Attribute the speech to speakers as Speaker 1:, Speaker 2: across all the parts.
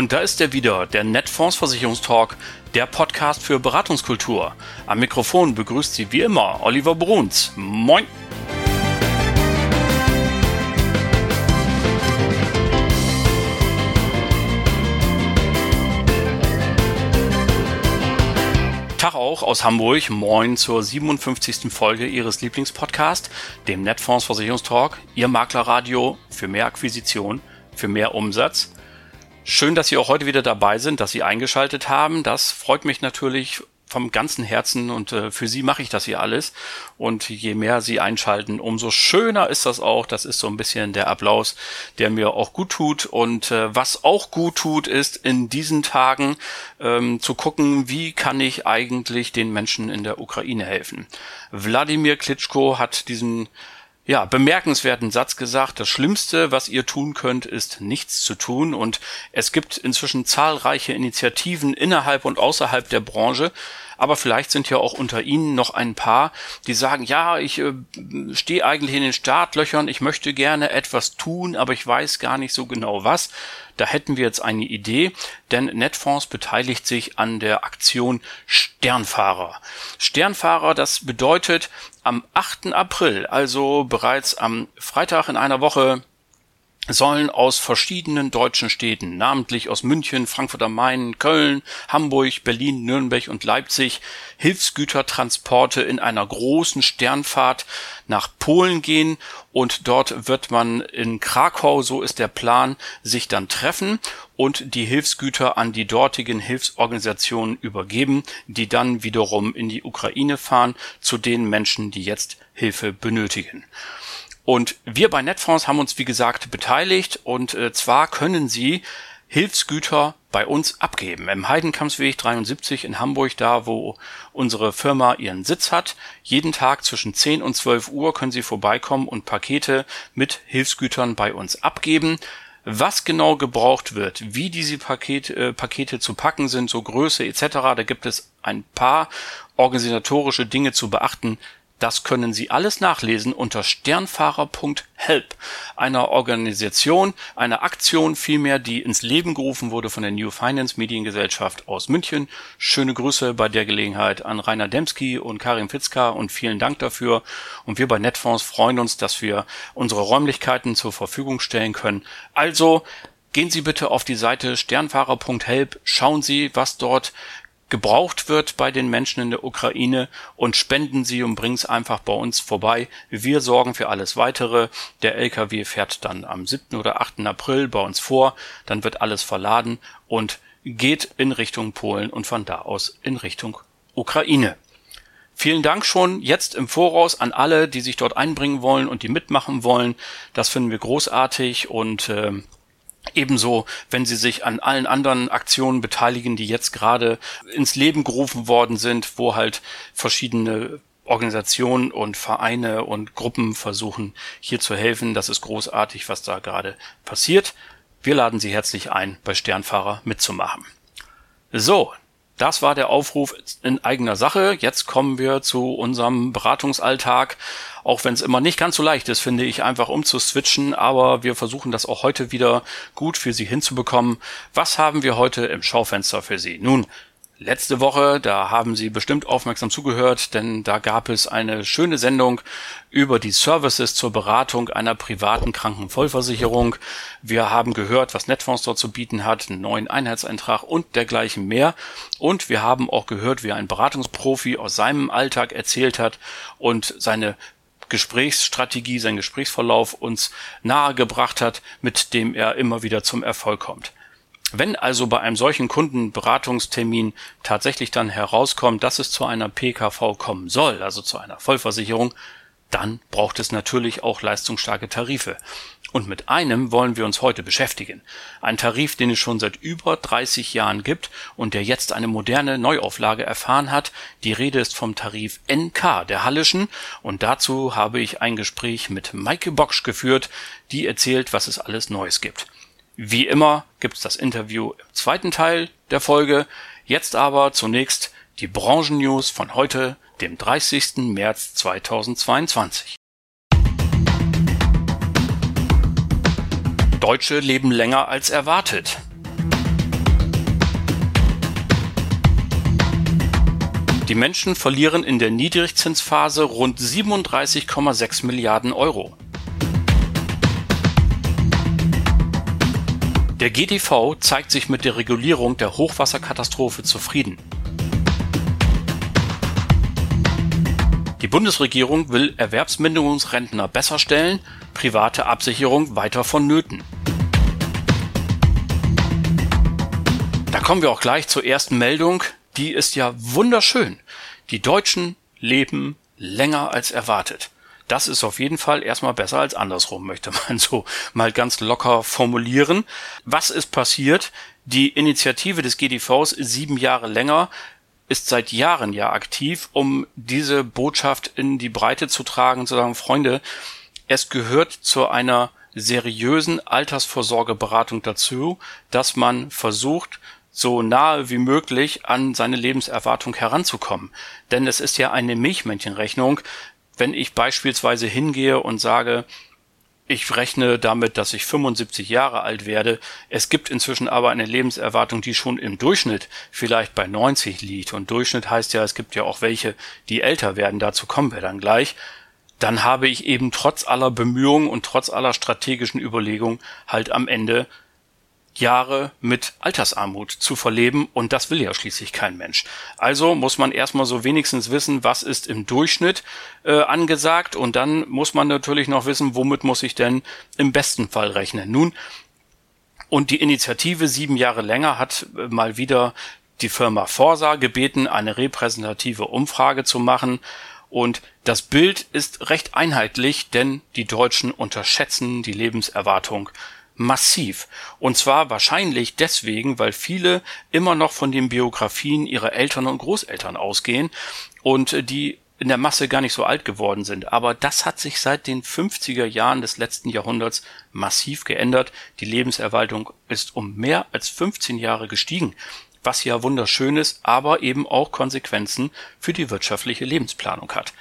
Speaker 1: Und da ist er wieder, der Netfondsversicherungstalk, der Podcast für Beratungskultur. Am Mikrofon begrüßt Sie wie immer Oliver Bruns. Moin! Tag auch aus Hamburg. Moin zur 57. Folge Ihres Lieblingspodcasts, dem Netfondsversicherungstalk, Ihr Maklerradio für mehr Akquisition, für mehr Umsatz. Schön, dass Sie auch heute wieder dabei sind, dass Sie eingeschaltet haben. Das freut mich natürlich vom ganzen Herzen und äh, für sie mache ich das hier alles. Und je mehr sie einschalten, umso schöner ist das auch. Das ist so ein bisschen der Applaus, der mir auch gut tut. Und äh, was auch gut tut, ist in diesen Tagen ähm, zu gucken, wie kann ich eigentlich den Menschen in der Ukraine helfen. Wladimir Klitschko hat diesen ja, bemerkenswerten Satz gesagt, das Schlimmste, was ihr tun könnt, ist nichts zu tun. Und es gibt inzwischen zahlreiche Initiativen innerhalb und außerhalb der Branche, aber vielleicht sind ja auch unter Ihnen noch ein paar, die sagen, ja, ich äh, stehe eigentlich in den Startlöchern, ich möchte gerne etwas tun, aber ich weiß gar nicht so genau was. Da hätten wir jetzt eine Idee, denn Netfonds beteiligt sich an der Aktion Sternfahrer. Sternfahrer, das bedeutet am 8. April, also bereits am Freitag in einer Woche, sollen aus verschiedenen deutschen Städten, namentlich aus München, Frankfurt am Main, Köln, Hamburg, Berlin, Nürnberg und Leipzig, Hilfsgütertransporte in einer großen Sternfahrt nach Polen gehen und dort wird man in Krakau, so ist der Plan, sich dann treffen und die Hilfsgüter an die dortigen Hilfsorganisationen übergeben, die dann wiederum in die Ukraine fahren zu den Menschen, die jetzt Hilfe benötigen. Und wir bei Netfonds haben uns, wie gesagt, beteiligt und äh, zwar können Sie Hilfsgüter bei uns abgeben. Im Heidenkampsweg 73 in Hamburg, da wo unsere Firma ihren Sitz hat. Jeden Tag zwischen 10 und 12 Uhr können Sie vorbeikommen und Pakete mit Hilfsgütern bei uns abgeben. Was genau gebraucht wird, wie diese Paket, äh, Pakete zu packen sind, so Größe etc., da gibt es ein paar organisatorische Dinge zu beachten, das können Sie alles nachlesen unter sternfahrer.help, einer Organisation, einer Aktion vielmehr, die ins Leben gerufen wurde von der New Finance Mediengesellschaft aus München. Schöne Grüße bei der Gelegenheit an Rainer Demski und Karin Fitzka und vielen Dank dafür. Und wir bei Netfonds freuen uns, dass wir unsere Räumlichkeiten zur Verfügung stellen können. Also Gehen Sie bitte auf die Seite sternfahrer.help, schauen Sie, was dort gebraucht wird bei den Menschen in der Ukraine und spenden sie und bringen es einfach bei uns vorbei. Wir sorgen für alles weitere. Der LKW fährt dann am 7. oder 8. April bei uns vor, dann wird alles verladen und geht in Richtung Polen und von da aus in Richtung Ukraine. Vielen Dank schon jetzt im Voraus an alle, die sich dort einbringen wollen und die mitmachen wollen. Das finden wir großartig und äh, Ebenso, wenn Sie sich an allen anderen Aktionen beteiligen, die jetzt gerade ins Leben gerufen worden sind, wo halt verschiedene Organisationen und Vereine und Gruppen versuchen, hier zu helfen. Das ist großartig, was da gerade passiert. Wir laden Sie herzlich ein, bei Sternfahrer mitzumachen. So, das war der Aufruf in eigener Sache. Jetzt kommen wir zu unserem Beratungsalltag. Auch wenn es immer nicht ganz so leicht ist, finde ich, einfach umzuswitchen. Aber wir versuchen das auch heute wieder gut für Sie hinzubekommen. Was haben wir heute im Schaufenster für Sie? Nun, letzte Woche. Da haben Sie bestimmt aufmerksam zugehört, denn da gab es eine schöne Sendung über die Services zur Beratung einer privaten Krankenvollversicherung. Wir haben gehört, was Netfonds dort zu bieten hat, einen neuen Einheitseintrag und dergleichen mehr. Und wir haben auch gehört, wie ein Beratungsprofi aus seinem Alltag erzählt hat und seine Gesprächsstrategie, sein Gesprächsverlauf uns nahegebracht hat, mit dem er immer wieder zum Erfolg kommt. Wenn also bei einem solchen Kundenberatungstermin tatsächlich dann herauskommt, dass es zu einer PKV kommen soll, also zu einer Vollversicherung, dann braucht es natürlich auch leistungsstarke Tarife. Und mit einem wollen wir uns heute beschäftigen. Ein Tarif, den es schon seit über 30 Jahren gibt und der jetzt eine moderne Neuauflage erfahren hat. Die Rede ist vom Tarif NK der Hallischen und dazu habe ich ein Gespräch mit Maike Bocksch geführt, die erzählt, was es alles Neues gibt. Wie immer gibt es das Interview im zweiten Teil der Folge. Jetzt aber zunächst die Branchennews von heute, dem 30. März 2022. Deutsche leben länger als erwartet. Die Menschen verlieren in der Niedrigzinsphase rund 37,6 Milliarden Euro. Der GDV zeigt sich mit der Regulierung der Hochwasserkatastrophe zufrieden. Die Bundesregierung will Erwerbsminderungsrentner besser stellen, private Absicherung weiter vonnöten. Da kommen wir auch gleich zur ersten Meldung die ist ja wunderschön. Die Deutschen leben länger als erwartet. Das ist auf jeden Fall erstmal besser als andersrum, möchte man so mal ganz locker formulieren. Was ist passiert? Die Initiative des GDVs sieben Jahre länger ist seit Jahren ja aktiv, um diese Botschaft in die Breite zu tragen, zu sagen, Freunde, es gehört zu einer seriösen Altersvorsorgeberatung dazu, dass man versucht, so nahe wie möglich an seine Lebenserwartung heranzukommen. Denn es ist ja eine Milchmännchenrechnung, wenn ich beispielsweise hingehe und sage, ich rechne damit, dass ich 75 Jahre alt werde. Es gibt inzwischen aber eine Lebenserwartung, die schon im Durchschnitt vielleicht bei 90 liegt. Und Durchschnitt heißt ja, es gibt ja auch welche, die älter werden. Dazu kommen wir dann gleich. Dann habe ich eben trotz aller Bemühungen und trotz aller strategischen Überlegungen halt am Ende Jahre mit Altersarmut zu verleben und das will ja schließlich kein Mensch. Also muss man erstmal so wenigstens wissen, was ist im Durchschnitt äh, angesagt und dann muss man natürlich noch wissen, womit muss ich denn im besten Fall rechnen. Nun, und die Initiative sieben Jahre länger hat äh, mal wieder die Firma Forsa gebeten, eine repräsentative Umfrage zu machen. Und das Bild ist recht einheitlich, denn die Deutschen unterschätzen die Lebenserwartung massiv. Und zwar wahrscheinlich deswegen, weil viele immer noch von den Biografien ihrer Eltern und Großeltern ausgehen und die in der Masse gar nicht so alt geworden sind. Aber das hat sich seit den 50er Jahren des letzten Jahrhunderts massiv geändert. Die Lebenserwaltung ist um mehr als 15 Jahre gestiegen, was ja wunderschön ist, aber eben auch Konsequenzen für die wirtschaftliche Lebensplanung hat.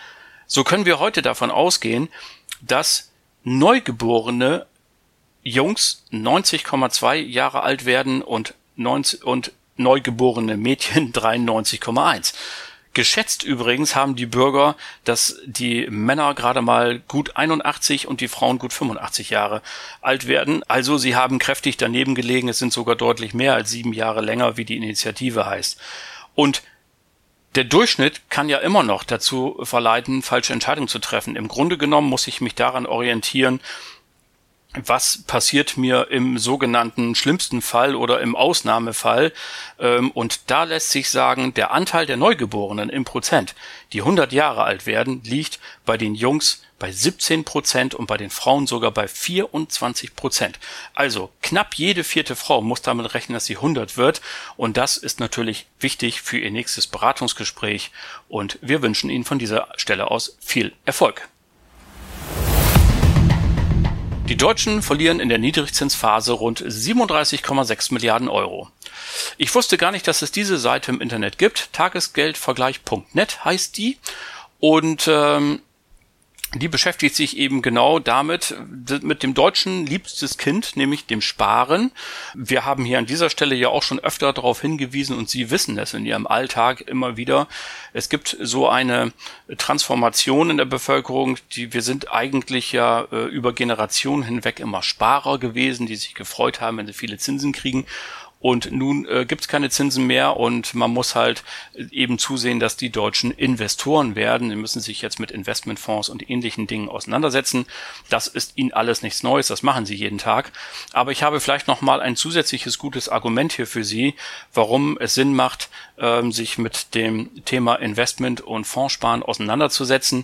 Speaker 1: So können wir heute davon ausgehen, dass Neugeborene Jungs 90,2 Jahre alt werden und, 90, und neugeborene Mädchen 93,1. Geschätzt übrigens haben die Bürger, dass die Männer gerade mal gut 81 und die Frauen gut 85 Jahre alt werden. Also sie haben kräftig daneben gelegen. Es sind sogar deutlich mehr als sieben Jahre länger, wie die Initiative heißt. Und der Durchschnitt kann ja immer noch dazu verleiten, falsche Entscheidungen zu treffen. Im Grunde genommen muss ich mich daran orientieren, was passiert mir im sogenannten schlimmsten Fall oder im Ausnahmefall. Ähm, und da lässt sich sagen, der Anteil der Neugeborenen im Prozent, die 100 Jahre alt werden, liegt bei den Jungs bei 17 Prozent und bei den Frauen sogar bei 24 Prozent. Also knapp jede vierte Frau muss damit rechnen, dass sie 100 wird. Und das ist natürlich wichtig für ihr nächstes Beratungsgespräch. Und wir wünschen Ihnen von dieser Stelle aus viel Erfolg. Die Deutschen verlieren in der Niedrigzinsphase rund 37,6 Milliarden Euro. Ich wusste gar nicht, dass es diese Seite im Internet gibt. Tagesgeldvergleich.net heißt die. Und ähm, die beschäftigt sich eben genau damit, mit dem deutschen liebstes Kind, nämlich dem Sparen. Wir haben hier an dieser Stelle ja auch schon öfter darauf hingewiesen und Sie wissen es in Ihrem Alltag immer wieder. Es gibt so eine Transformation in der Bevölkerung, die wir sind eigentlich ja äh, über Generationen hinweg immer Sparer gewesen, die sich gefreut haben, wenn sie viele Zinsen kriegen. Und nun äh, gibt es keine Zinsen mehr und man muss halt eben zusehen, dass die Deutschen Investoren werden. Sie müssen sich jetzt mit Investmentfonds und ähnlichen Dingen auseinandersetzen. Das ist ihnen alles nichts Neues, das machen sie jeden Tag. Aber ich habe vielleicht noch mal ein zusätzliches gutes Argument hier für Sie, warum es Sinn macht, ähm, sich mit dem Thema Investment und Fondssparen auseinanderzusetzen.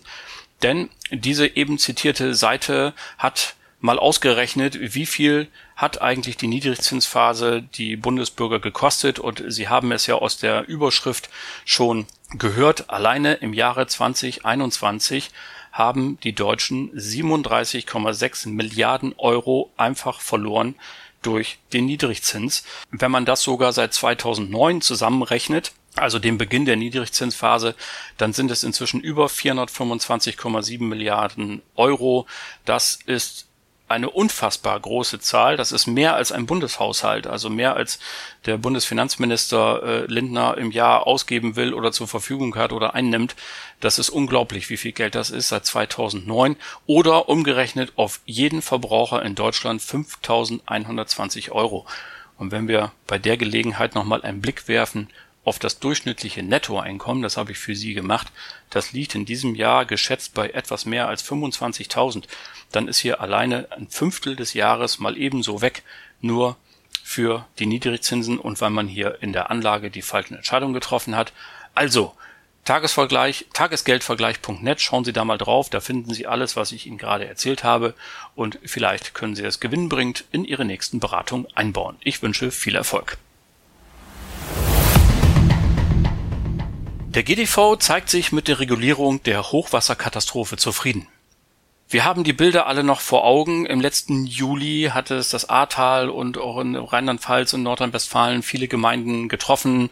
Speaker 1: Denn diese eben zitierte Seite hat mal ausgerechnet, wie viel hat eigentlich die Niedrigzinsphase die Bundesbürger gekostet und Sie haben es ja aus der Überschrift schon gehört, alleine im Jahre 2021 haben die Deutschen 37,6 Milliarden Euro einfach verloren durch den Niedrigzins. Wenn man das sogar seit 2009 zusammenrechnet, also dem Beginn der Niedrigzinsphase, dann sind es inzwischen über 425,7 Milliarden Euro. Das ist eine unfassbar große Zahl. Das ist mehr als ein Bundeshaushalt, also mehr als der Bundesfinanzminister äh, Lindner im Jahr ausgeben will oder zur Verfügung hat oder einnimmt. Das ist unglaublich, wie viel Geld das ist seit 2009 oder umgerechnet auf jeden Verbraucher in Deutschland 5.120 Euro. Und wenn wir bei der Gelegenheit nochmal einen Blick werfen auf das durchschnittliche Nettoeinkommen, das habe ich für Sie gemacht, das liegt in diesem Jahr geschätzt bei etwas mehr als 25.000 dann ist hier alleine ein Fünftel des Jahres mal ebenso weg, nur für die Niedrigzinsen und weil man hier in der Anlage die falschen Entscheidungen getroffen hat. Also, Tagesvergleich, tagesgeldvergleich.net, schauen Sie da mal drauf, da finden Sie alles, was ich Ihnen gerade erzählt habe und vielleicht können Sie das gewinnbringend in Ihre nächsten Beratungen einbauen. Ich wünsche viel Erfolg. Der GDV zeigt sich mit der Regulierung der Hochwasserkatastrophe zufrieden. Wir haben die Bilder alle noch vor Augen. Im letzten Juli hatte es das Ahrtal und auch in Rheinland-Pfalz und Nordrhein-Westfalen viele Gemeinden getroffen.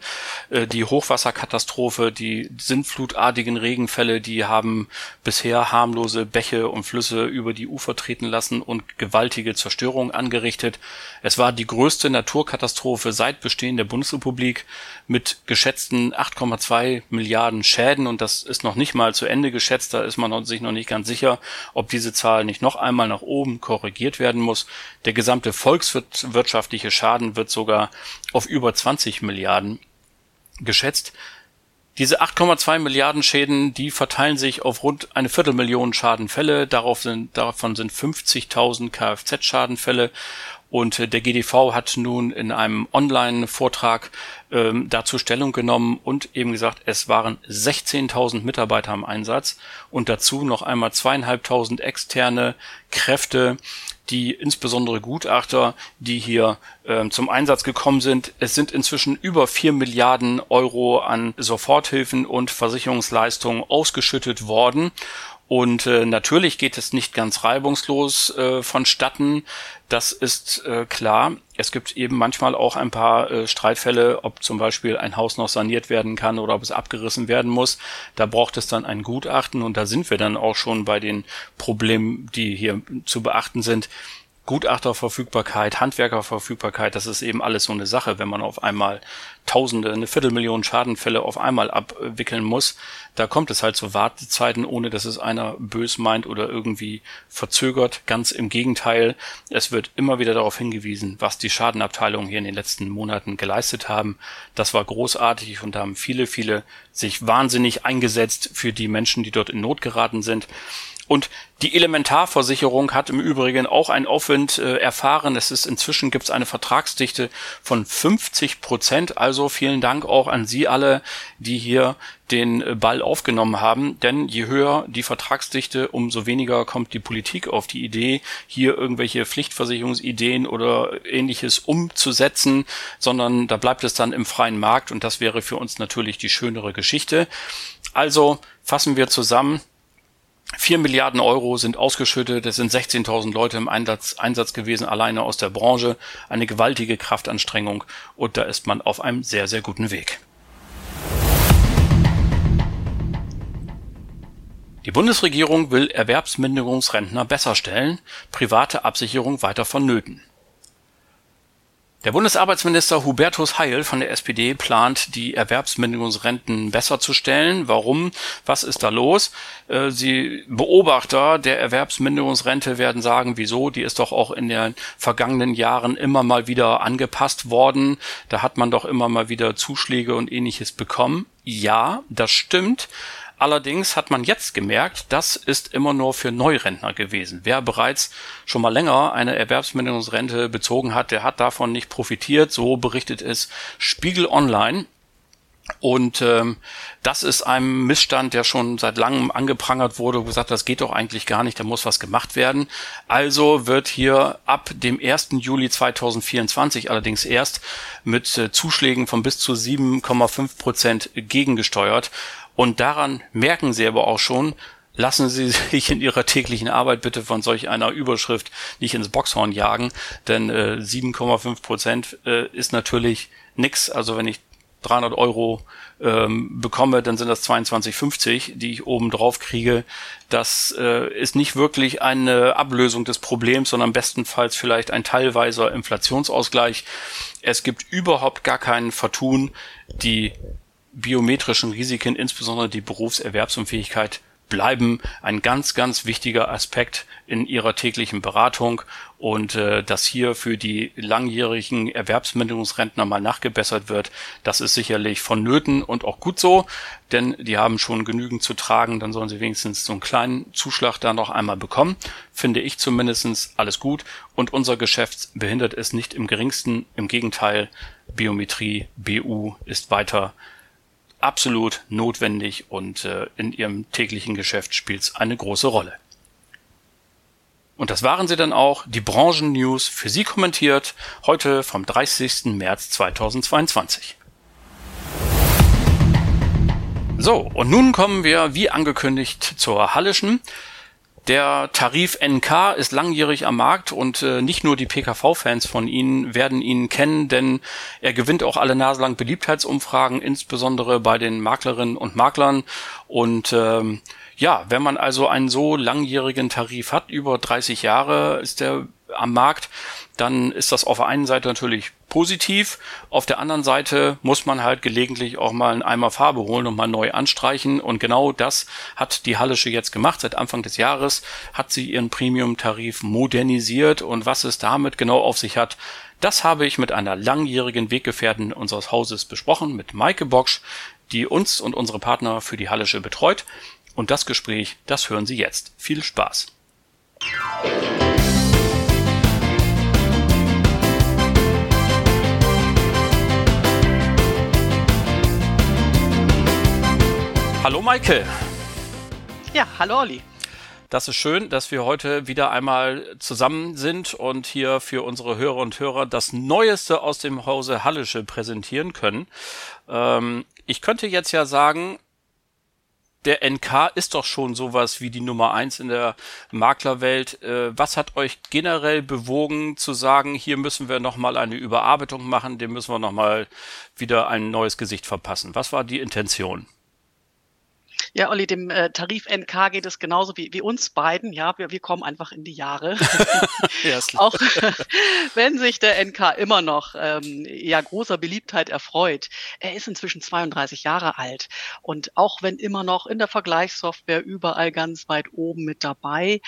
Speaker 1: Äh, die Hochwasserkatastrophe, die sintflutartigen Regenfälle, die haben bisher harmlose Bäche und Flüsse über die Ufer treten lassen und gewaltige Zerstörung angerichtet. Es war die größte Naturkatastrophe seit Bestehen der Bundesrepublik mit geschätzten 8,2 Milliarden Schäden und das ist noch nicht mal zu Ende geschätzt. Da ist man sich noch nicht ganz sicher, ob ob diese Zahl nicht noch einmal nach oben korrigiert werden muss. Der gesamte volkswirtschaftliche Schaden wird sogar auf über 20 Milliarden geschätzt. Diese 8,2 Milliarden Schäden, die verteilen sich auf rund eine Viertelmillion Schadenfälle. Darauf sind, davon sind 50.000 Kfz-Schadenfälle und äh, der GDV hat nun in einem Online-Vortrag ähm, dazu Stellung genommen und eben gesagt, es waren 16.000 Mitarbeiter im Einsatz und dazu noch einmal zweieinhalbtausend externe Kräfte, die insbesondere Gutachter, die hier ähm, zum Einsatz gekommen sind. Es sind inzwischen über vier Milliarden Euro an Soforthilfen und Versicherungsleistungen ausgeschüttet worden. Und äh, natürlich geht es nicht ganz reibungslos äh, vonstatten. Das ist äh, klar. Es gibt eben manchmal auch ein paar äh, Streitfälle, ob zum Beispiel ein Haus noch saniert werden kann oder ob es abgerissen werden muss. Da braucht es dann ein Gutachten und da sind wir dann auch schon bei den Problemen, die hier zu beachten sind. Gutachterverfügbarkeit, Handwerkerverfügbarkeit, das ist eben alles so eine Sache, wenn man auf einmal Tausende, eine Viertelmillion Schadenfälle auf einmal abwickeln muss. Da kommt es halt zu Wartezeiten, ohne dass es einer bös meint oder irgendwie verzögert. Ganz im Gegenteil. Es wird immer wieder darauf hingewiesen, was die Schadenabteilungen hier in den letzten Monaten geleistet haben. Das war großartig und da haben viele, viele sich wahnsinnig eingesetzt für die Menschen, die dort in Not geraten sind. Und die Elementarversicherung hat im Übrigen auch einen Aufwind äh, erfahren. Es ist inzwischen gibt es eine Vertragsdichte von 50 Prozent. Also vielen Dank auch an Sie alle, die hier den äh, Ball aufgenommen haben. Denn je höher die Vertragsdichte, umso weniger kommt die Politik auf die Idee, hier irgendwelche Pflichtversicherungsideen oder ähnliches umzusetzen, sondern da bleibt es dann im freien Markt und das wäre für uns natürlich die schönere Geschichte. Also fassen wir zusammen. Vier Milliarden Euro sind ausgeschüttet, es sind 16.000 Leute im Einsatz, Einsatz gewesen, alleine aus der Branche. Eine gewaltige Kraftanstrengung und da ist man auf einem sehr, sehr guten Weg. Die Bundesregierung will Erwerbsminderungsrentner besser stellen, private Absicherung weiter vonnöten. Der Bundesarbeitsminister Hubertus Heil von der SPD plant, die Erwerbsminderungsrenten besser zu stellen. Warum? Was ist da los? Äh, Sie Beobachter der Erwerbsminderungsrente werden sagen, wieso? Die ist doch auch in den vergangenen Jahren immer mal wieder angepasst worden. Da hat man doch immer mal wieder Zuschläge und ähnliches bekommen. Ja, das stimmt. Allerdings hat man jetzt gemerkt, das ist immer nur für Neurentner gewesen. Wer bereits schon mal länger eine Erwerbsminderungsrente bezogen hat, der hat davon nicht profitiert. So berichtet es Spiegel Online. Und ähm, das ist ein Missstand, der schon seit langem angeprangert wurde und gesagt, das geht doch eigentlich gar nicht, da muss was gemacht werden. Also wird hier ab dem 1. Juli 2024 allerdings erst mit äh, Zuschlägen von bis zu 7,5 Prozent gegengesteuert. Und daran merken Sie aber auch schon, lassen Sie sich in Ihrer täglichen Arbeit bitte von solch einer Überschrift nicht ins Boxhorn jagen, denn äh, 7,5 Prozent äh, ist natürlich nix. Also wenn ich 300 Euro ähm, bekomme, dann sind das 22,50, die ich oben drauf kriege. Das äh, ist nicht wirklich eine Ablösung des Problems, sondern bestenfalls vielleicht ein teilweiser Inflationsausgleich. Es gibt überhaupt gar keinen Vertun. Die biometrischen Risiken, insbesondere die Berufserwerbsunfähigkeit, bleiben ein ganz, ganz wichtiger Aspekt in ihrer täglichen Beratung. Und äh, dass hier für die langjährigen Erwerbsminderungsrentner mal nachgebessert wird, das ist sicherlich vonnöten und auch gut so, denn die haben schon genügend zu tragen, dann sollen sie wenigstens so einen kleinen Zuschlag da noch einmal bekommen, finde ich zumindestens alles gut. Und unser Geschäft behindert es nicht im geringsten, im Gegenteil, Biometrie, BU ist weiter absolut notwendig und äh, in ihrem täglichen Geschäft spielt es eine große Rolle. Und das waren sie dann auch, die Branchen-News für Sie kommentiert, heute vom 30. März 2022. So, und nun kommen wir, wie angekündigt, zur Hallischen. Der Tarif NK ist langjährig am Markt und äh, nicht nur die PKV-Fans von Ihnen werden ihn kennen, denn er gewinnt auch alle naselang Beliebtheitsumfragen, insbesondere bei den Maklerinnen und Maklern. Und ähm, ja, wenn man also einen so langjährigen Tarif hat, über 30 Jahre ist der am Markt, dann ist das auf der einen Seite natürlich positiv. Auf der anderen Seite muss man halt gelegentlich auch mal einen Eimer Farbe holen und mal neu anstreichen. Und genau das hat die Hallische jetzt gemacht. Seit Anfang des Jahres hat sie ihren Premium-Tarif modernisiert. Und was es damit genau auf sich hat, das habe ich mit einer langjährigen Weggefährtin unseres Hauses besprochen, mit Maike Bocksch, die uns und unsere Partner für die Hallische betreut. Und das Gespräch, das hören Sie jetzt. Viel Spaß! Hallo Maike.
Speaker 2: Ja, hallo Olli.
Speaker 1: Das ist schön, dass wir heute wieder einmal zusammen sind und hier für unsere Hörer und Hörer das Neueste aus dem Hause Hallische präsentieren können. Ähm, ich könnte jetzt ja sagen, der NK ist doch schon sowas wie die Nummer eins in der Maklerwelt. Äh, was hat euch generell bewogen zu sagen, hier müssen wir nochmal eine Überarbeitung machen, dem müssen wir nochmal wieder ein neues Gesicht verpassen? Was war die Intention?
Speaker 2: Ja, Olli, dem äh, Tarif NK geht es genauso wie, wie uns beiden. Ja, wir, wir kommen einfach in die Jahre. ja, Auch wenn sich der NK immer noch ähm, ja großer Beliebtheit erfreut. Er ist inzwischen 32 Jahre alt und auch wenn immer noch in der Vergleichssoftware überall ganz weit oben mit dabei,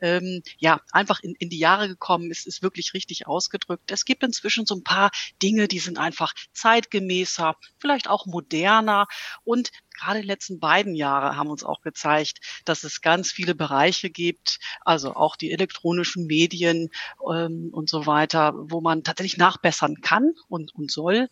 Speaker 2: ähm, ja, einfach in, in die Jahre gekommen ist, ist wirklich richtig ausgedrückt. Es gibt inzwischen so ein paar Dinge, die sind einfach zeitgemäßer, vielleicht auch moderner und gerade die letzten beiden Jahre haben uns auch gezeigt, dass es ganz viele Bereiche gibt, also auch die elektronischen Medien ähm, und so weiter, wo man tatsächlich nachbessern kann und, und soll.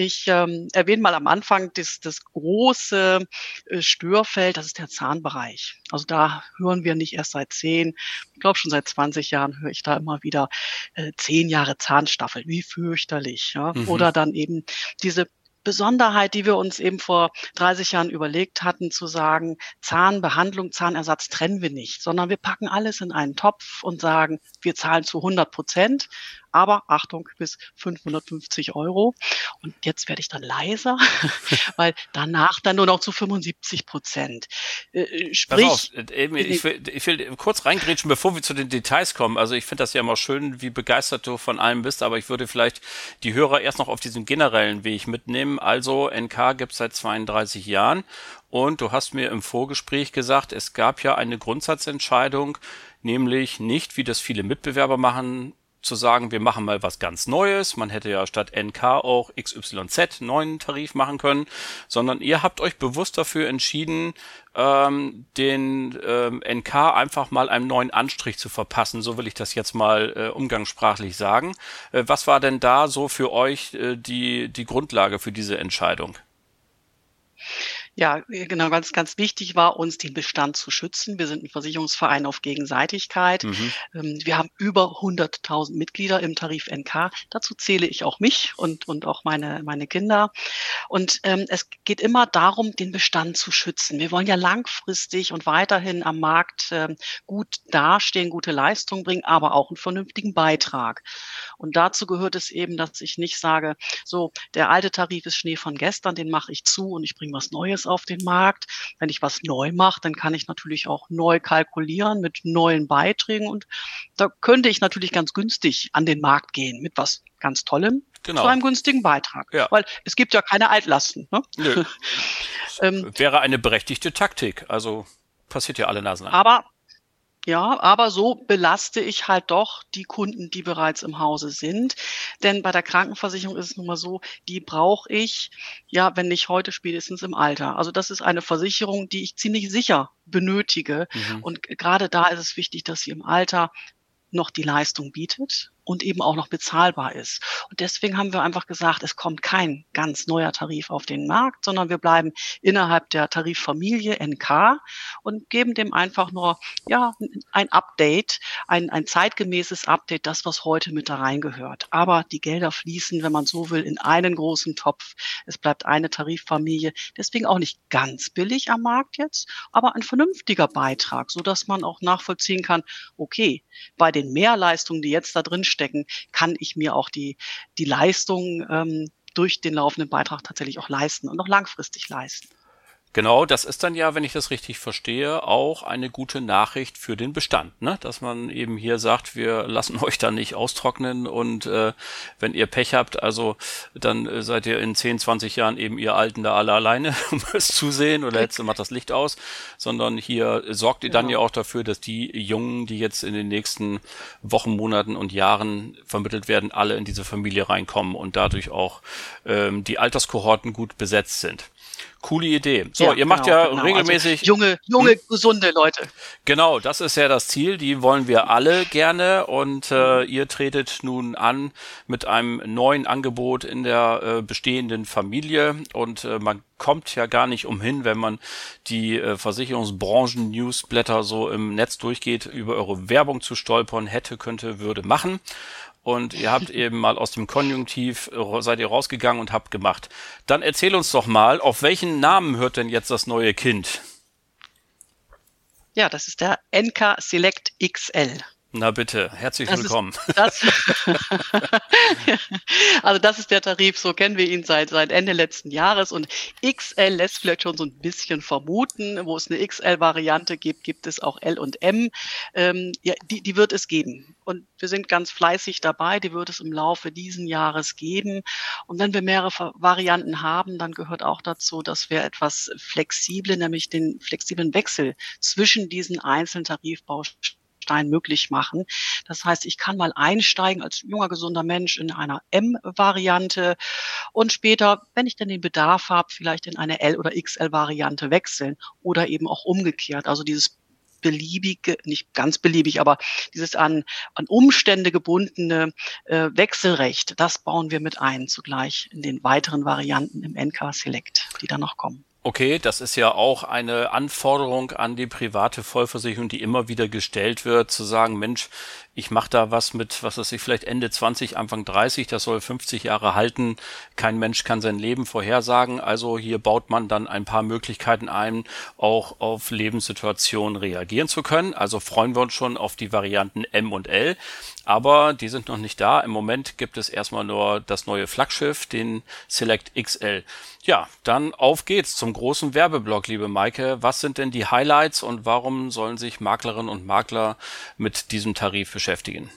Speaker 2: Ich ähm, erwähne mal am Anfang das, das große äh, Störfeld, das ist der Zahnbereich. Also da hören wir nicht erst seit zehn, ich glaube schon seit 20 Jahren höre ich da immer wieder äh, zehn Jahre Zahnstaffel, wie fürchterlich. Ja? Mhm. Oder dann eben diese Besonderheit, die wir uns eben vor 30 Jahren überlegt hatten, zu sagen, Zahnbehandlung, Zahnersatz trennen wir nicht, sondern wir packen alles in einen Topf und sagen, wir zahlen zu 100 Prozent aber Achtung, bis 550 Euro. Und jetzt werde ich dann leiser, weil danach dann nur noch zu 75 Prozent.
Speaker 1: Äh, äh sprich, auf, äh, ich, will, ich will kurz reingrätschen, bevor wir zu den Details kommen. Also ich finde das ja immer schön, wie begeistert du von allem bist, aber ich würde vielleicht die Hörer erst noch auf diesen generellen Weg mitnehmen. Also NK gibt es seit 32 Jahren und du hast mir im Vorgespräch gesagt, es gab ja eine Grundsatzentscheidung, nämlich nicht, wie das viele Mitbewerber machen, zu sagen, wir machen mal was ganz Neues. Man hätte ja statt NK auch XYZ neuen Tarif machen können, sondern ihr habt euch bewusst dafür entschieden, ähm, den ähm, NK einfach mal einem neuen Anstrich zu verpassen. So will ich das jetzt mal äh, umgangssprachlich sagen. Äh, was war denn da so für euch äh, die, die Grundlage für diese Entscheidung?
Speaker 2: Ja, äh, genau, ganz, ganz wichtig war uns, den Bestand zu schützen. Wir sind ein Versicherungsverein auf Gegenseitigkeit. Mhm. Ähm, wir haben über 100.000 Mitglieder im Tarif NK. Dazu zähle ich auch mich und, und auch meine, meine Kinder. Und ähm, es geht immer darum, den Bestand zu schützen. Wir wollen ja langfristig und weiterhin am Markt äh, gut dastehen, gute Leistung bringen, aber auch einen vernünftigen Beitrag. Und dazu gehört es eben, dass ich nicht sage, so, der alte Tarif ist Schnee von gestern, den mache ich zu und ich bringe was Neues auf den Markt. Wenn ich was neu mache, dann kann ich natürlich auch neu kalkulieren mit neuen Beiträgen und da könnte ich natürlich ganz günstig an den Markt gehen mit was ganz Tollem genau. zu einem günstigen Beitrag. Ja. Weil es gibt ja keine Altlasten. Ne? Nö.
Speaker 1: ähm, Wäre eine berechtigte Taktik. Also passiert ja alle Nasen
Speaker 2: lang. Aber ja, aber so belaste ich halt doch die Kunden, die bereits im Hause sind. Denn bei der Krankenversicherung ist es nun mal so, die brauche ich, ja, wenn nicht heute, spätestens im Alter. Also das ist eine Versicherung, die ich ziemlich sicher benötige. Mhm. Und gerade da ist es wichtig, dass sie im Alter noch die Leistung bietet und eben auch noch bezahlbar ist. Und deswegen haben wir einfach gesagt, es kommt kein ganz neuer Tarif auf den Markt, sondern wir bleiben innerhalb der Tariffamilie NK und geben dem einfach nur ja ein Update, ein, ein zeitgemäßes Update, das was heute mit da reingehört. Aber die Gelder fließen, wenn man so will, in einen großen Topf. Es bleibt eine Tariffamilie, deswegen auch nicht ganz billig am Markt jetzt, aber ein vernünftiger Beitrag, so dass man auch nachvollziehen kann, okay, bei den Mehrleistungen, die jetzt da drin stecken, kann ich mir auch die, die Leistung ähm, durch den laufenden Beitrag tatsächlich auch leisten und auch langfristig leisten.
Speaker 1: Genau, das ist dann ja, wenn ich das richtig verstehe, auch eine gute Nachricht für den Bestand, ne? dass man eben hier sagt, wir lassen euch da nicht austrocknen und äh, wenn ihr Pech habt, also dann äh, seid ihr in 10, 20 Jahren eben ihr Alten da alle alleine und müsst zusehen oder jetzt macht das Licht aus, sondern hier sorgt ihr dann genau. ja auch dafür, dass die Jungen, die jetzt in den nächsten Wochen, Monaten und Jahren vermittelt werden, alle in diese Familie reinkommen und dadurch auch ähm, die Alterskohorten gut besetzt sind. Coole Idee. So, ja, ihr macht genau, ja genau. Also regelmäßig.
Speaker 2: Also junge, junge, hm? gesunde Leute.
Speaker 1: Genau, das ist ja das Ziel. Die wollen wir alle gerne. Und äh, ihr tretet nun an mit einem neuen Angebot in der äh, bestehenden Familie. Und äh, man kommt ja gar nicht umhin, wenn man die äh, Versicherungsbranchen-Newsblätter so im Netz durchgeht, über eure Werbung zu stolpern. Hätte, könnte, würde, machen und ihr habt eben mal aus dem Konjunktiv, äh, seid ihr rausgegangen und habt gemacht. Dann erzähl uns doch mal, auf welchen Namen hört denn jetzt das neue Kind?
Speaker 2: Ja, das ist der NK Select XL.
Speaker 1: Na bitte, herzlich das willkommen.
Speaker 2: Das, also das ist der Tarif, so kennen wir ihn seit, seit Ende letzten Jahres und XL lässt vielleicht schon so ein bisschen vermuten, wo es eine XL-Variante gibt, gibt es auch L und M. Ähm, ja, die, die wird es geben und wir sind ganz fleißig dabei, die wird es im Laufe diesen Jahres geben und wenn wir mehrere Varianten haben, dann gehört auch dazu, dass wir etwas flexibel, nämlich den flexiblen Wechsel zwischen diesen einzelnen Tarifbausteinen Stein möglich machen. Das heißt, ich kann mal einsteigen als junger, gesunder Mensch in einer M-Variante und später, wenn ich denn den Bedarf habe, vielleicht in eine L- oder XL-Variante wechseln oder eben auch umgekehrt. Also dieses beliebige, nicht ganz beliebig, aber dieses an, an Umstände gebundene äh, Wechselrecht, das bauen wir mit ein zugleich in den weiteren Varianten im NK Select, die dann noch kommen.
Speaker 1: Okay, das ist ja auch eine Anforderung an die private Vollversicherung, die immer wieder gestellt wird, zu sagen, Mensch, ich mache da was mit, was weiß ich, vielleicht Ende 20, Anfang 30, das soll 50 Jahre halten. Kein Mensch kann sein Leben vorhersagen. Also hier baut man dann ein paar Möglichkeiten ein, auch auf Lebenssituationen reagieren zu können. Also freuen wir uns schon auf die Varianten M und L. Aber die sind noch nicht da. Im Moment gibt es erstmal nur das neue Flaggschiff, den Select XL. Ja, dann auf geht's zum großen Werbeblock, liebe Maike. Was sind denn die Highlights und warum sollen sich Maklerinnen und Makler mit diesem Tarif beschäftigen? Beschäftigen.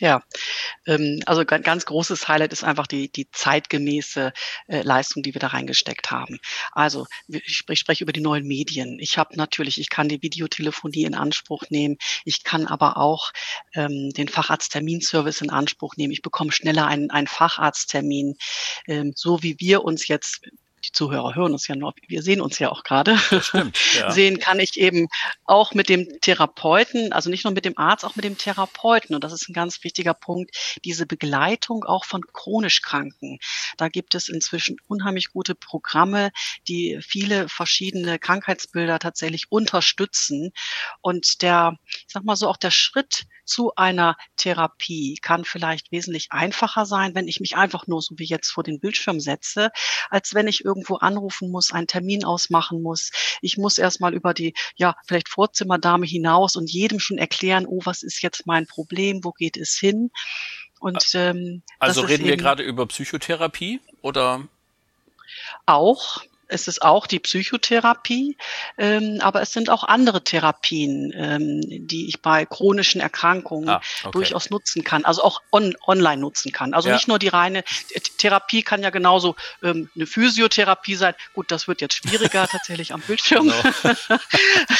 Speaker 2: Ja, ähm, also ganz großes Highlight ist einfach die, die zeitgemäße äh, Leistung, die wir da reingesteckt haben. Also ich spreche, über die neuen Medien. Ich habe natürlich, ich kann die Videotelefonie in Anspruch nehmen. Ich kann aber auch ähm, den Facharztterminservice in Anspruch nehmen. Ich bekomme schneller einen, einen Facharzttermin, ähm, so wie wir uns jetzt die Zuhörer hören uns ja nur, wir sehen uns ja auch gerade, ja. sehen kann ich eben auch mit dem Therapeuten, also nicht nur mit dem Arzt, auch mit dem Therapeuten. Und das ist ein ganz wichtiger Punkt, diese Begleitung auch von chronisch Kranken. Da gibt es inzwischen unheimlich gute Programme, die viele verschiedene Krankheitsbilder tatsächlich unterstützen. Und der, ich sag mal so, auch der Schritt zu einer Therapie kann vielleicht wesentlich einfacher sein, wenn ich mich einfach nur so wie jetzt vor den Bildschirm setze, als wenn ich irgendwo anrufen muss, einen Termin ausmachen muss. Ich muss erstmal über die, ja, vielleicht Vorzimmerdame hinaus und jedem schon erklären, oh, was ist jetzt mein Problem, wo geht es hin?
Speaker 1: Und ähm, also reden wir gerade über Psychotherapie oder?
Speaker 2: Auch, es ist auch die Psychotherapie, ähm, aber es sind auch andere Therapien, ähm, die ich bei chronischen Erkrankungen ah, okay. durchaus nutzen kann, also auch on, online nutzen kann. Also ja. nicht nur die reine Therapie kann ja genauso ähm, eine Physiotherapie sein. Gut, das wird jetzt schwieriger tatsächlich am Bildschirm. Genau.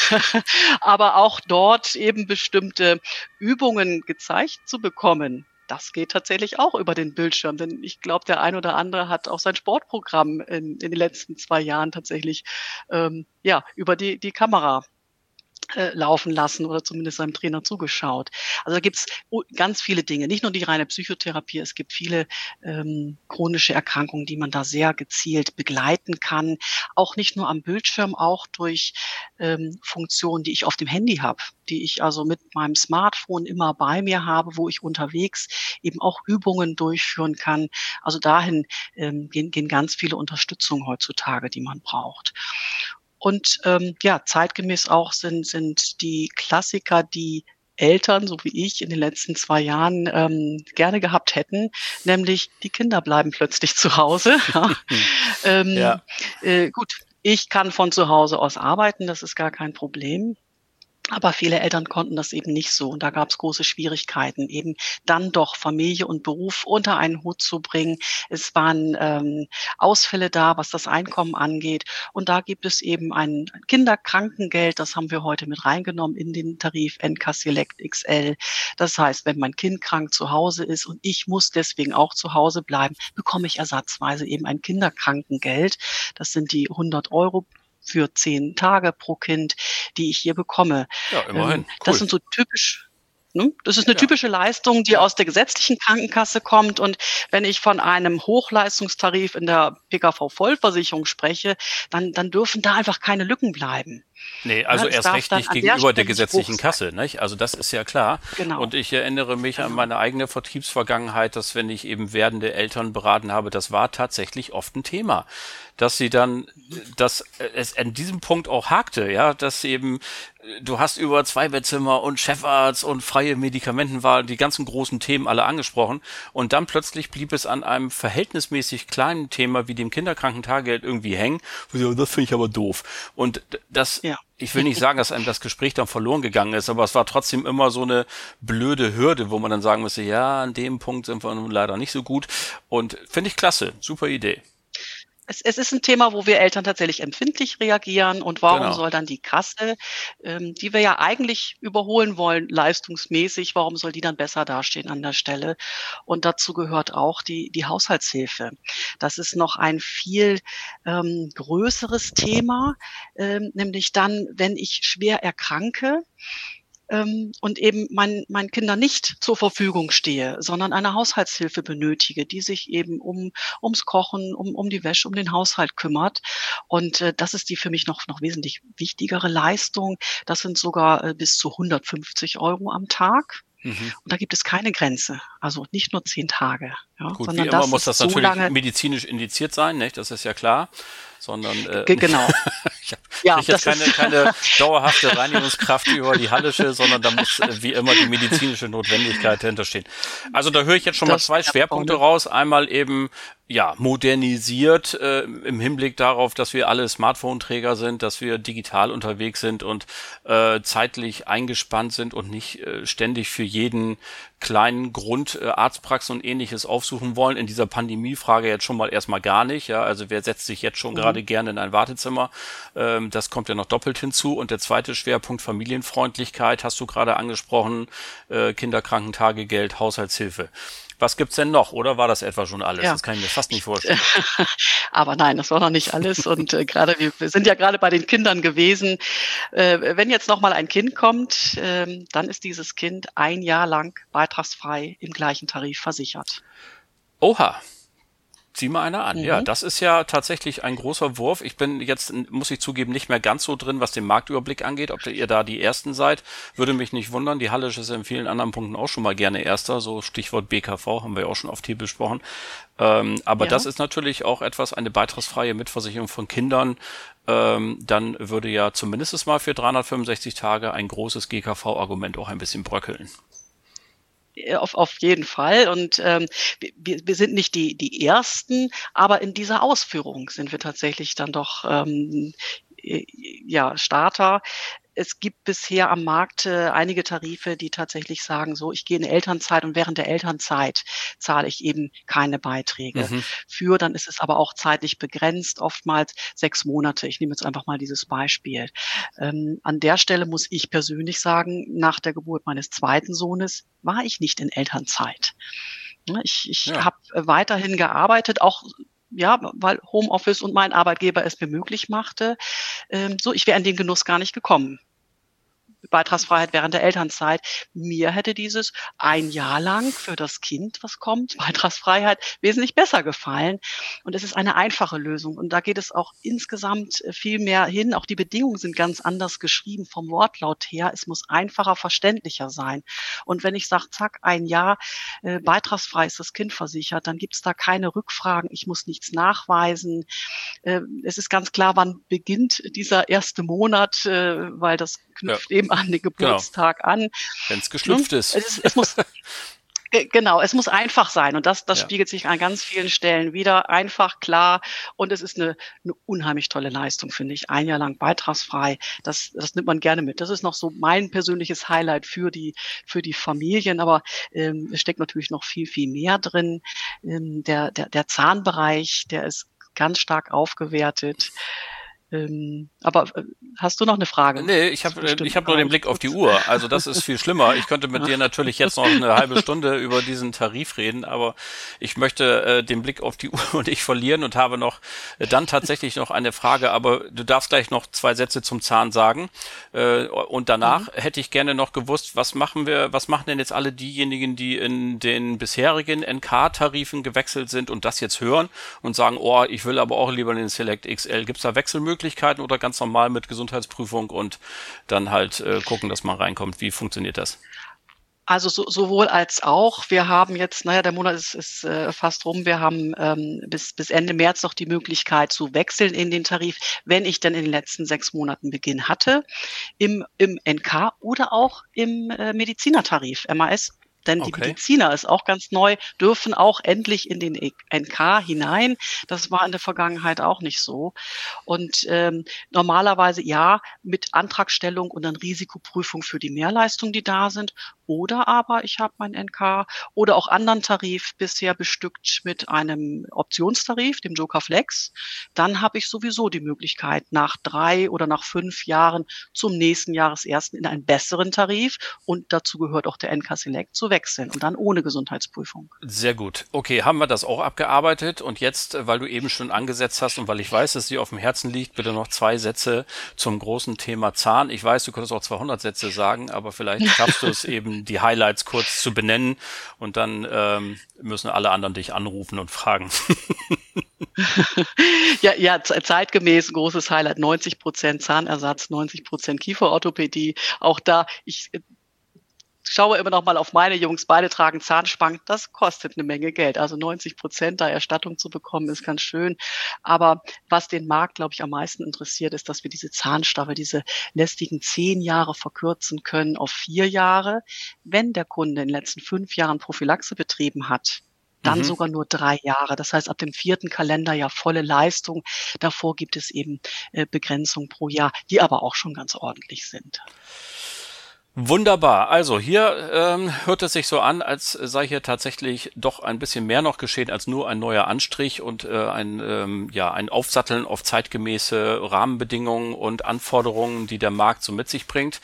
Speaker 2: aber auch dort eben bestimmte Übungen gezeigt zu bekommen, das geht tatsächlich auch über den Bildschirm, denn ich glaube, der ein oder andere hat auch sein Sportprogramm in, in den letzten zwei Jahren tatsächlich ähm, ja über die die Kamera äh, laufen lassen oder zumindest seinem Trainer zugeschaut. Also da gibt's ganz viele Dinge, nicht nur die reine Psychotherapie, es gibt viele ähm, chronische Erkrankungen, die man da sehr gezielt begleiten kann. Auch nicht nur am Bildschirm, auch durch ähm, Funktionen, die ich auf dem Handy habe, die ich also mit meinem Smartphone immer bei mir habe, wo ich unterwegs eben auch Übungen durchführen kann. Also dahin ähm, gehen, gehen ganz viele Unterstützungen heutzutage, die man braucht. Und ähm, ja, zeitgemäß auch sind, sind die Klassiker, die Eltern, so wie ich, in den letzten zwei Jahren ähm, gerne gehabt hätten, nämlich die Kinder bleiben plötzlich zu Hause. ähm, ja. Äh, gut, ich kann von zu Hause aus arbeiten, das ist gar kein Problem. Aber viele Eltern konnten das eben nicht so. Und da gab es große Schwierigkeiten, eben dann doch Familie und Beruf unter einen Hut zu bringen. Es waren ähm, Ausfälle da, was das Einkommen angeht. Und da gibt es eben ein Kinderkrankengeld, das haben wir heute mit reingenommen in den Tarif NK Select XL. Das heißt, wenn mein Kind krank zu Hause ist und ich muss deswegen auch zu Hause bleiben, bekomme ich ersatzweise eben ein Kinderkrankengeld. Das sind die 100 Euro für zehn Tage pro Kind, die ich hier bekomme. Ja, immerhin. Ähm, cool. Das sind so typisch Ne? Das ist eine typische Leistung, die aus der gesetzlichen Krankenkasse kommt. Und wenn ich von einem Hochleistungstarif in der PKV-Vollversicherung spreche, dann, dann dürfen da einfach keine Lücken bleiben.
Speaker 1: Nee, also ja, erst recht nicht gegenüber der, der gesetzlichen Kasse, nicht? Also das ist ja klar. Genau. Und ich erinnere mich genau. an meine eigene Vertriebsvergangenheit, dass wenn ich eben werdende Eltern beraten habe, das war tatsächlich oft ein Thema dass sie dann, dass es an diesem Punkt auch hakte, ja, dass eben du hast über zwei Bettzimmer und Chefarzt und freie Medikamentenwahl, die ganzen großen Themen alle angesprochen. Und dann plötzlich blieb es an einem verhältnismäßig kleinen Thema wie dem Kinderkrankentagegeld irgendwie hängen. Das finde ich aber doof. Und das. Ich will nicht sagen, dass einem das Gespräch dann verloren gegangen ist, aber es war trotzdem immer so eine blöde Hürde, wo man dann sagen müsste, ja, an dem Punkt sind wir nun leider nicht so gut. Und finde ich klasse. Super Idee
Speaker 2: es, es ist ein Thema, wo wir Eltern tatsächlich empfindlich reagieren. Und warum genau. soll dann die Kasse, ähm, die wir ja eigentlich überholen wollen, leistungsmäßig, warum soll die dann besser dastehen an der Stelle? Und dazu gehört auch die, die Haushaltshilfe. Das ist noch ein viel ähm, größeres Thema, ähm, nämlich dann, wenn ich schwer erkranke, ähm, und eben mein, meinen Kindern nicht zur Verfügung stehe, sondern eine Haushaltshilfe benötige, die sich eben um ums Kochen, um, um die Wäsche, um den Haushalt kümmert. Und äh, das ist die für mich noch, noch wesentlich wichtigere Leistung. Das sind sogar äh, bis zu 150 Euro am Tag. Mhm. Und da gibt es keine Grenze. Also nicht nur zehn Tage.
Speaker 1: Ja, Gut, sondern wie immer muss das so natürlich medizinisch indiziert sein, nicht? Das ist ja klar sondern
Speaker 2: äh, genau.
Speaker 1: ich habe ja, jetzt keine, keine dauerhafte Reinigungskraft über die Hallische, sondern da muss äh, wie immer die medizinische Notwendigkeit hinterstehen. Also da höre ich jetzt schon das mal zwei Schwerpunkte raus. Einmal eben ja, modernisiert äh, im Hinblick darauf, dass wir alle Smartphone-Träger sind, dass wir digital unterwegs sind und äh, zeitlich eingespannt sind und nicht äh, ständig für jeden kleinen Grund äh, Arztpraxen und ähnliches aufsuchen wollen. In dieser Pandemiefrage jetzt schon mal erstmal gar nicht. Ja, also wer setzt sich jetzt schon mhm. gerade gerne in ein Wartezimmer? Ähm, das kommt ja noch doppelt hinzu. Und der zweite Schwerpunkt Familienfreundlichkeit hast du gerade angesprochen, äh, Kinderkrankentagegeld, Haushaltshilfe. Was gibt's denn noch? Oder war das etwa schon alles? Ja. Das kann ich mir fast nicht vorstellen.
Speaker 2: Aber nein, das war noch nicht alles. Und äh, gerade wir, sind ja gerade bei den Kindern gewesen. Äh, wenn jetzt noch mal ein Kind kommt, äh, dann ist dieses Kind ein Jahr lang beitragsfrei im gleichen Tarif versichert.
Speaker 1: Oha, Zieh mal einer an. Mhm. Ja, das ist ja tatsächlich ein großer Wurf. Ich bin jetzt, muss ich zugeben, nicht mehr ganz so drin, was den Marktüberblick angeht. Ob ihr da die Ersten seid, würde mich nicht wundern. Die Halle ist in vielen anderen Punkten auch schon mal gerne Erster. So Stichwort BKV haben wir auch schon oft hier besprochen. Ähm, aber ja. das ist natürlich auch etwas, eine beitragsfreie Mitversicherung von Kindern. Ähm, dann würde ja zumindest mal für 365 Tage ein großes GKV-Argument auch ein bisschen bröckeln.
Speaker 2: Äh, auf, auf jeden Fall. Und ähm, wir, wir sind nicht die, die Ersten, aber in dieser Ausführung sind wir tatsächlich dann doch ähm, äh, ja, Starter es gibt bisher am Markt äh, einige Tarife, die tatsächlich sagen, so, ich gehe in Elternzeit und während der Elternzeit zahle ich eben keine Beiträge mhm. für. Dann ist es aber auch zeitlich begrenzt, oftmals sechs Monate. Ich nehme jetzt einfach mal dieses Beispiel. Ähm, an der Stelle muss ich persönlich sagen, nach der Geburt meines zweiten Sohnes war ich nicht in Elternzeit. Ich, ich ja. habe weiterhin gearbeitet, auch ja, weil Homeoffice und mein Arbeitgeber es mir möglich machte. Ähm, so, ich wäre in den Genuss gar nicht gekommen. Beitragsfreiheit während der Elternzeit. Mir hätte dieses ein Jahr lang für das Kind, was kommt, Beitragsfreiheit wesentlich besser gefallen. Und es ist eine einfache Lösung. Und da geht es auch insgesamt äh, viel mehr hin. Auch die Bedingungen sind ganz anders geschrieben vom Wortlaut her. Es muss einfacher, verständlicher sein. Und wenn ich sage, zack, ein Jahr äh, beitragsfrei ist das Kind versichert, dann gibt es da keine Rückfragen. Ich muss nichts nachweisen. Äh, es ist ganz klar, wann beginnt dieser erste Monat, äh, weil das knüpft ja. eben an den genau. Geburtstag genau. an.
Speaker 1: Wenn es geschlüpft ist.
Speaker 2: Es, es muss, Genau, es muss einfach sein und das, das ja. spiegelt sich an ganz vielen Stellen wieder. Einfach, klar und es ist eine, eine unheimlich tolle Leistung, finde ich. Ein Jahr lang beitragsfrei, das, das nimmt man gerne mit. Das ist noch so mein persönliches Highlight für die, für die Familien, aber ähm, es steckt natürlich noch viel, viel mehr drin. Ähm, der, der, der Zahnbereich, der ist ganz stark aufgewertet. Ähm, aber äh, hast du noch eine Frage?
Speaker 1: Nee, ich habe ich hab nur den Blick auf die Uhr. Also das ist viel schlimmer. Ich könnte mit dir natürlich jetzt noch eine halbe Stunde über diesen Tarif reden, aber ich möchte äh, den Blick auf die Uhr und ich verlieren und habe noch äh, dann tatsächlich noch eine Frage, aber du darfst gleich noch zwei Sätze zum Zahn sagen. Äh, und danach mhm. hätte ich gerne noch gewusst, was machen wir, was machen denn jetzt alle diejenigen, die in den bisherigen NK-Tarifen gewechselt sind und das jetzt hören und sagen, oh, ich will aber auch lieber den Select XL. Gibt es da Wechselmöglichkeiten? Möglichkeiten oder ganz normal mit Gesundheitsprüfung und dann halt äh, gucken, dass man reinkommt? Wie funktioniert das?
Speaker 2: Also so, sowohl als auch. Wir haben jetzt, naja, der Monat ist, ist äh, fast rum. Wir haben ähm, bis, bis Ende März noch die Möglichkeit zu wechseln in den Tarif, wenn ich dann in den letzten sechs Monaten Beginn hatte, im, im NK oder auch im äh, Medizinertarif, MAS denn okay. die Mediziner ist auch ganz neu, dürfen auch endlich in den NK hinein. Das war in der Vergangenheit auch nicht so. Und ähm, normalerweise ja mit Antragstellung und dann Risikoprüfung für die Mehrleistungen, die da sind. Oder aber ich habe mein NK oder auch anderen Tarif bisher bestückt mit einem Optionstarif, dem Joker Flex. Dann habe ich sowieso die Möglichkeit, nach drei oder nach fünf Jahren zum nächsten Jahresersten in einen besseren Tarif und dazu gehört auch der NK Select zu wechseln und dann ohne Gesundheitsprüfung.
Speaker 1: Sehr gut. Okay, haben wir das auch abgearbeitet und jetzt, weil du eben schon angesetzt hast und weil ich weiß, dass dir auf dem Herzen liegt, bitte noch zwei Sätze zum großen Thema Zahn. Ich weiß, du könntest auch 200 Sätze sagen, aber vielleicht schaffst du es eben, die Highlights kurz zu benennen und dann ähm, müssen alle anderen dich anrufen und fragen.
Speaker 2: ja, ja, zeitgemäß großes Highlight, 90 Prozent Zahnersatz, 90 Prozent Kieferorthopädie. Auch da, ich schaue immer noch mal auf meine Jungs, beide tragen Zahnspangen. Das kostet eine Menge Geld. Also 90 Prozent da Erstattung zu bekommen, ist ganz schön. Aber was den Markt, glaube ich, am meisten interessiert, ist, dass wir diese Zahnstaffel, diese lästigen zehn Jahre verkürzen können auf vier Jahre. Wenn der Kunde in den letzten fünf Jahren Prophylaxe betrieben hat, dann mhm. sogar nur drei Jahre. Das heißt, ab dem vierten Kalenderjahr volle Leistung. Davor gibt es eben äh, Begrenzungen pro Jahr, die aber auch schon ganz ordentlich sind.
Speaker 1: Wunderbar. Also hier ähm, hört es sich so an, als sei hier tatsächlich doch ein bisschen mehr noch geschehen als nur ein neuer Anstrich und äh, ein ähm, ja ein Aufsatteln auf zeitgemäße Rahmenbedingungen und Anforderungen, die der Markt so mit sich bringt.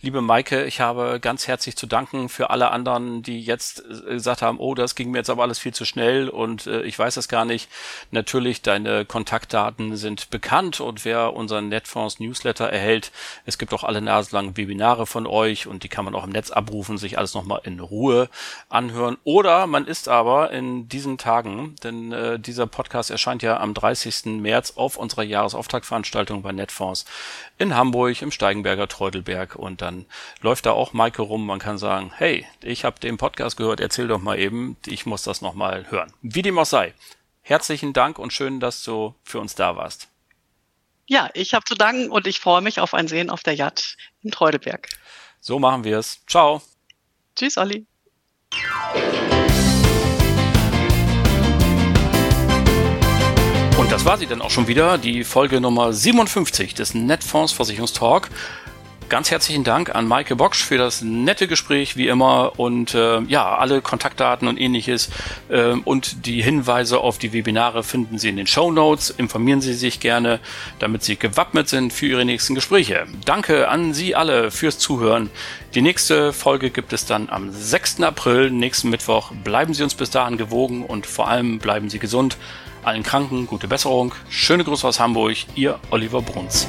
Speaker 1: Liebe Maike, ich habe ganz herzlich zu danken für alle anderen, die jetzt äh, gesagt haben, oh, das ging mir jetzt aber alles viel zu schnell und äh, ich weiß es gar nicht. Natürlich, deine Kontaktdaten sind bekannt und wer unseren Netfonds Newsletter erhält, es gibt auch alle naselangen Webinare von euch durch und die kann man auch im Netz abrufen, sich alles nochmal in Ruhe anhören. Oder man ist aber in diesen Tagen, denn äh, dieser Podcast erscheint ja am 30. März auf unserer Jahresauftaktveranstaltung bei Netfonds in Hamburg im Steigenberger Treudelberg und dann läuft da auch Maike rum. Man kann sagen, hey, ich habe den Podcast gehört, erzähl doch mal eben, ich muss das nochmal hören. Wie dem auch sei. Herzlichen Dank und schön, dass du für uns da warst.
Speaker 2: Ja, ich habe zu danken und ich freue mich auf ein Sehen auf der Yacht in Treudelberg.
Speaker 1: So machen wir es. Ciao.
Speaker 2: Tschüss, Olli.
Speaker 1: Und das war sie dann auch schon wieder, die Folge Nummer 57 des Netfonds Versicherungstalk. Ganz herzlichen Dank an Maike Bocksch für das nette Gespräch, wie immer. Und äh, ja, alle Kontaktdaten und ähnliches äh, und die Hinweise auf die Webinare finden Sie in den Show Notes. Informieren Sie sich gerne, damit Sie gewappnet sind für Ihre nächsten Gespräche. Danke an Sie alle fürs Zuhören. Die nächste Folge gibt es dann am 6. April, nächsten Mittwoch. Bleiben Sie uns bis dahin gewogen und vor allem bleiben Sie gesund. Allen Kranken gute Besserung. Schöne Grüße aus Hamburg, Ihr Oliver Bruns.